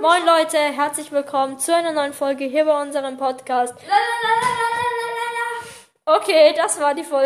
Moin Leute, herzlich willkommen zu einer neuen Folge hier bei unserem Podcast. Okay, das war die Folge.